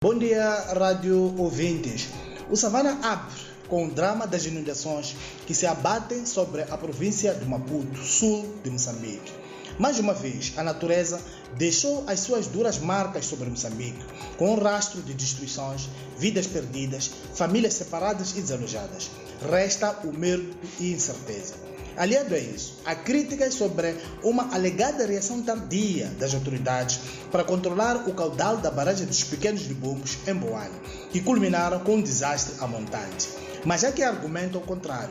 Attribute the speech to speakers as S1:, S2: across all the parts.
S1: Bom dia, rádio ouvintes. O Savana abre com o drama das inundações que se abatem sobre a província de Maputo, sul de Moçambique. Mais uma vez, a natureza deixou as suas duras marcas sobre Moçambique, com um rastro de destruições, vidas perdidas, famílias separadas e desalojadas. Resta o medo e incerteza. Aliado a isso, há críticas sobre uma alegada reação tardia das autoridades para controlar o caudal da barragem dos Pequenos Libumbos em Boane, que culminaram com um desastre a montante. Mas há que argumentam o contrário.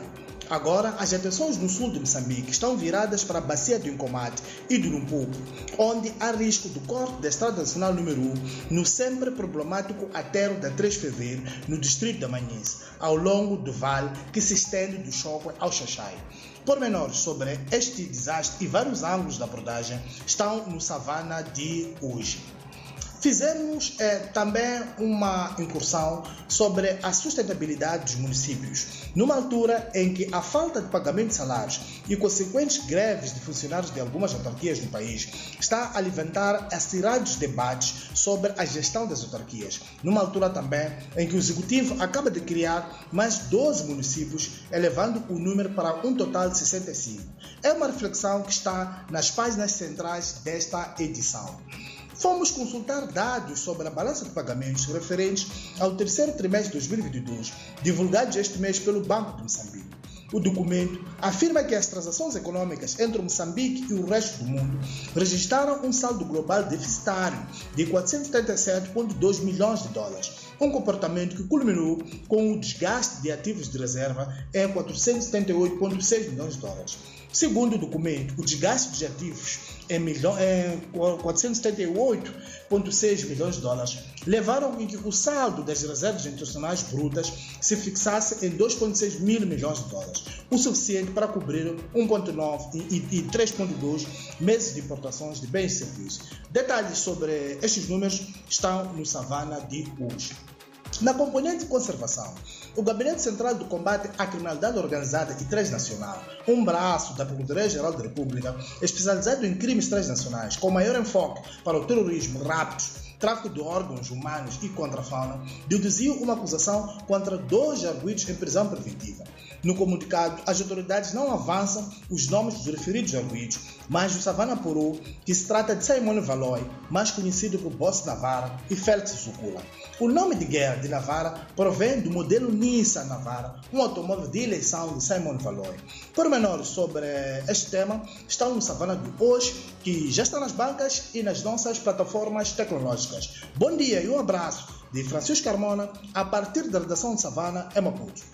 S1: Agora, as atenções no sul de Moçambique estão viradas para a bacia do Incomate e do Lumpupo, onde há risco do corte da Estrada Nacional número 1 no sempre problemático aterro da 3 de fevereiro, no distrito da Manhães, ao longo do vale que se estende do Choque ao Xaxai. Pormenores sobre este desastre e vários ângulos da abordagem estão no Savana de hoje. Fizemos eh, também uma incursão sobre a sustentabilidade dos municípios, numa altura em que a falta de pagamento de salários e consequentes greves de funcionários de algumas autarquias no país está a alimentar acirados debates sobre a gestão das autarquias, numa altura também em que o Executivo acaba de criar mais 12 municípios, elevando o número para um total de 65. É uma reflexão que está nas páginas centrais desta edição. Fomos consultar dados sobre a balança de pagamentos referentes ao terceiro trimestre de 2022, divulgados este mês pelo Banco de Moçambique. O documento afirma que as transações econômicas entre Moçambique e o resto do mundo registraram um saldo global deficitário de 477,2 milhões de dólares, um comportamento que culminou com o desgaste de ativos de reserva em 478,6 milhões de dólares. Segundo o documento, o desgaste de ativos em, milho, em 478,6 milhões de dólares levaram em que o saldo das reservas internacionais brutas se fixasse em 2,6 mil milhões de dólares, o suficiente para cobrir 1,9 e, e 3,2 meses de importações de bens e serviços. Detalhes sobre estes números estão no Savana de hoje. Na componente de conservação, o Gabinete Central do Combate à Criminalidade Organizada e Transnacional, um braço da Procuradoria-Geral da República, especializado em crimes transnacionais, com maior enfoque para o terrorismo, raptos, tráfico de órgãos humanos e contrafauna, deduziu uma acusação contra dois arguidos em prisão preventiva. No comunicado, as autoridades não avançam os nomes dos referidos arguidos, mas o Savana apurou que se trata de Simone Valoy, mais conhecido por Boss Navarra, e Félix Zucula. O nome de guerra de Navarra provém do modelo Nissan Navarra, um automóvel de eleição de Simone Valoy. Pormenores sobre este tema estão no Savana de hoje, que já está nas bancas e nas nossas plataformas tecnológicas. Bom dia e um abraço de Francisco Carmona, a partir da redação de Savana, em Maputo.